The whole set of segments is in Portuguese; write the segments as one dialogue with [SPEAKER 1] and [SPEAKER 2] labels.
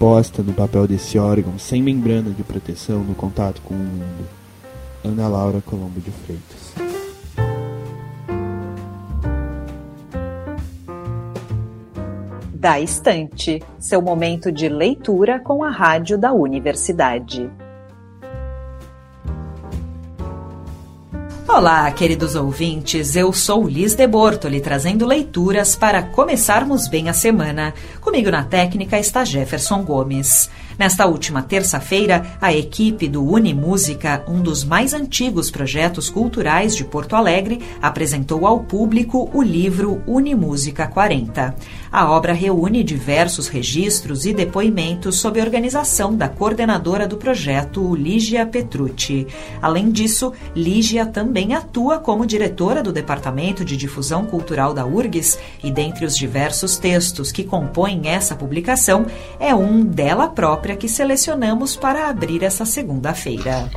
[SPEAKER 1] posta no papel desse órgão sem membrana de proteção no contato com o mundo. Ana Laura Colombo de Freitas.
[SPEAKER 2] Da Estante, seu momento de leitura com a rádio da universidade. Olá, queridos ouvintes, eu sou Liz de Bortoli, trazendo leituras para começarmos bem a semana. Comigo na técnica está Jefferson Gomes. Nesta última terça-feira, a equipe do Unimúsica, um dos mais antigos projetos culturais de Porto Alegre, apresentou ao público o livro Unimúsica 40. A obra reúne diversos registros e depoimentos sob organização da coordenadora do projeto, Lígia Petrucci. Além disso, Lígia também atua como diretora do Departamento de Difusão Cultural da URGS e, dentre os diversos textos que compõem essa publicação, é um dela própria que selecionamos para abrir essa segunda-feira.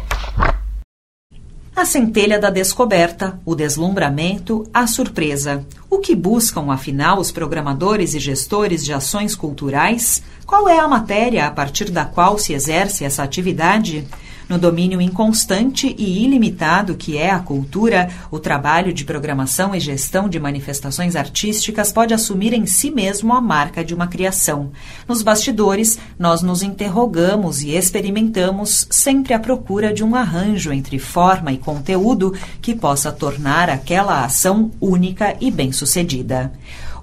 [SPEAKER 2] A centelha da descoberta, o deslumbramento, a surpresa. O que buscam, afinal, os programadores e gestores de ações culturais? Qual é a matéria a partir da qual se exerce essa atividade? No domínio inconstante e ilimitado que é a cultura, o trabalho de programação e gestão de manifestações artísticas pode assumir em si mesmo a marca de uma criação. Nos bastidores, nós nos interrogamos e experimentamos, sempre à procura de um arranjo entre forma e conteúdo que possa tornar aquela ação única e bem-sucedida.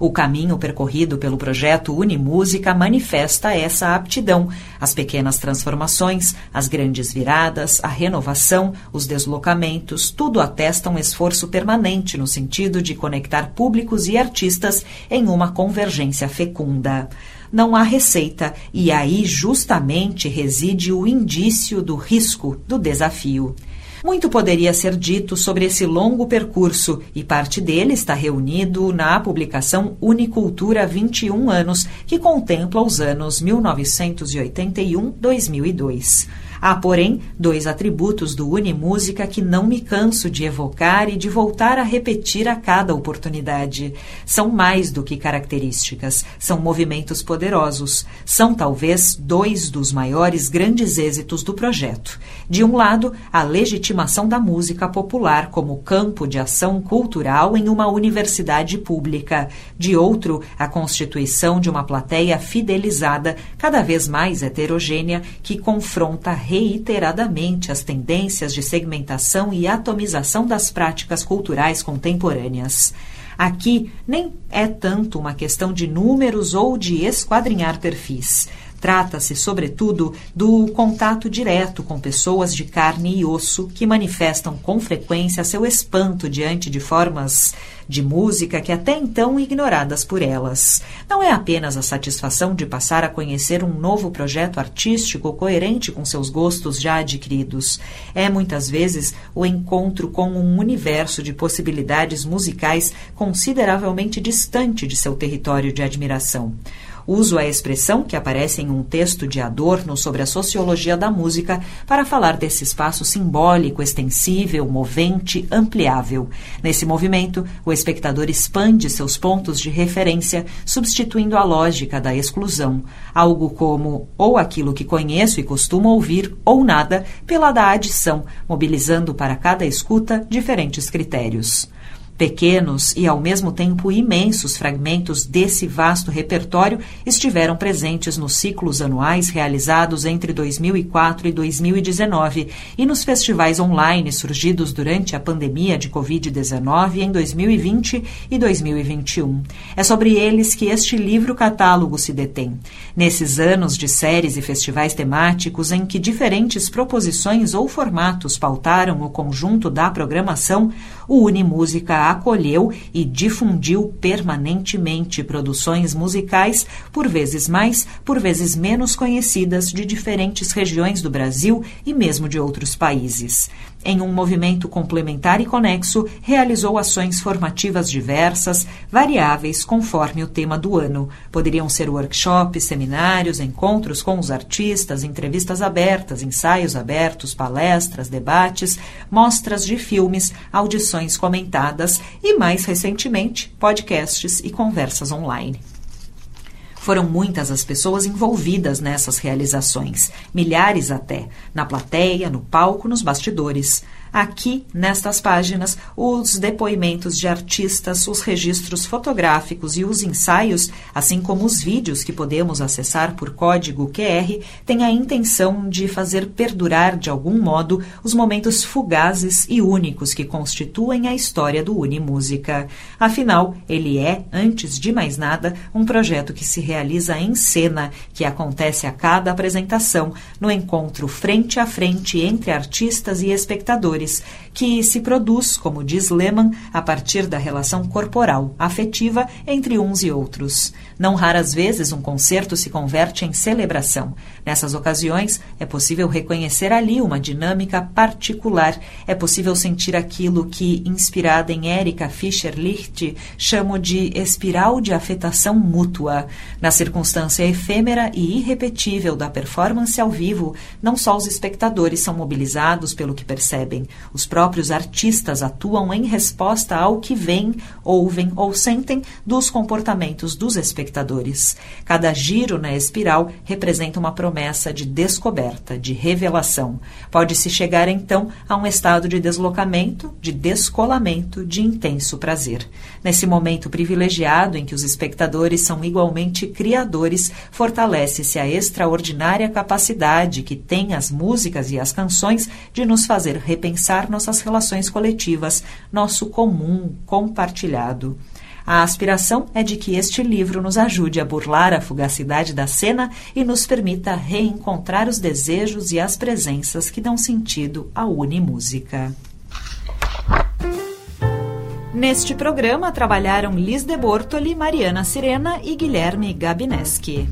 [SPEAKER 2] O caminho percorrido pelo projeto Unimúsica manifesta essa aptidão. As pequenas transformações, as grandes viradas, a renovação, os deslocamentos, tudo atesta um esforço permanente no sentido de conectar públicos e artistas em uma convergência fecunda não há receita, e aí justamente reside o indício do risco, do desafio. Muito poderia ser dito sobre esse longo percurso e parte dele está reunido na publicação Unicultura 21 anos, que contempla os anos 1981-2002. Há, porém, dois atributos do Unimúsica que não me canso de evocar e de voltar a repetir a cada oportunidade. São mais do que características, são movimentos poderosos. São, talvez, dois dos maiores grandes êxitos do projeto. De um lado, a legitimação da música popular como campo de ação cultural em uma universidade pública. De outro, a constituição de uma plateia fidelizada, cada vez mais heterogênea, que confronta reiteradamente as tendências de segmentação e atomização das práticas culturais contemporâneas. Aqui nem é tanto uma questão de números ou de esquadrinhar perfis. Trata-se, sobretudo, do contato direto com pessoas de carne e osso que manifestam com frequência seu espanto diante de formas de música que até então ignoradas por elas. Não é apenas a satisfação de passar a conhecer um novo projeto artístico coerente com seus gostos já adquiridos. É muitas vezes o encontro com um universo de possibilidades musicais consideravelmente distante de seu território de admiração. Uso a expressão que aparece em um texto de Adorno sobre a sociologia da música para falar desse espaço simbólico, extensível, movente, ampliável. Nesse movimento, o espectador expande seus pontos de referência, substituindo a lógica da exclusão, algo como ou aquilo que conheço e costumo ouvir, ou nada, pela da adição, mobilizando para cada escuta diferentes critérios. Pequenos e ao mesmo tempo imensos fragmentos desse vasto repertório estiveram presentes nos ciclos anuais realizados entre 2004 e 2019 e nos festivais online surgidos durante a pandemia de Covid-19 em 2020 e 2021. É sobre eles que este livro-catálogo se detém. Nesses anos de séries e festivais temáticos em que diferentes proposições ou formatos pautaram o conjunto da programação, o Unimúsica acolheu e difundiu permanentemente produções musicais, por vezes mais, por vezes menos conhecidas, de diferentes regiões do Brasil e mesmo de outros países em um movimento complementar e conexo, realizou ações formativas diversas, variáveis conforme o tema do ano. Poderiam ser workshops, seminários, encontros com os artistas, entrevistas abertas, ensaios abertos, palestras, debates, mostras de filmes, audições comentadas e, mais recentemente, podcasts e conversas online. Foram muitas as pessoas envolvidas nessas realizações, milhares até, na plateia, no palco, nos bastidores. Aqui, nestas páginas, os depoimentos de artistas, os registros fotográficos e os ensaios, assim como os vídeos que podemos acessar por código QR, têm a intenção de fazer perdurar de algum modo os momentos fugazes e únicos que constituem a história do Unimúsica. Afinal, ele é, antes de mais nada, um projeto que se realiza em cena, que acontece a cada apresentação, no encontro frente a frente entre artistas e espectadores que se produz, como diz Lehmann, a partir da relação corporal, afetiva entre uns e outros. Não raras vezes um concerto se converte em celebração. Nessas ocasiões, é possível reconhecer ali uma dinâmica particular. É possível sentir aquilo que, inspirada em Erika Fischer-Licht, chamo de espiral de afetação mútua. Na circunstância efêmera e irrepetível da performance ao vivo, não só os espectadores são mobilizados pelo que percebem, os próprios artistas atuam em resposta ao que veem, ouvem ou sentem dos comportamentos dos espectadores. Cada giro na espiral representa uma promessa de descoberta, de revelação. Pode-se chegar então a um estado de deslocamento, de descolamento, de intenso prazer. Nesse momento privilegiado em que os espectadores são igualmente criadores, fortalece-se a extraordinária capacidade que têm as músicas e as canções de nos fazer repensar nossas relações coletivas, nosso comum compartilhado. A aspiração é de que este livro nos ajude a burlar a fugacidade da cena e nos permita reencontrar os desejos e as presenças que dão sentido à Unimúsica. Neste programa trabalharam Liz de Bortoli, Mariana Sirena e Guilherme Gabineski.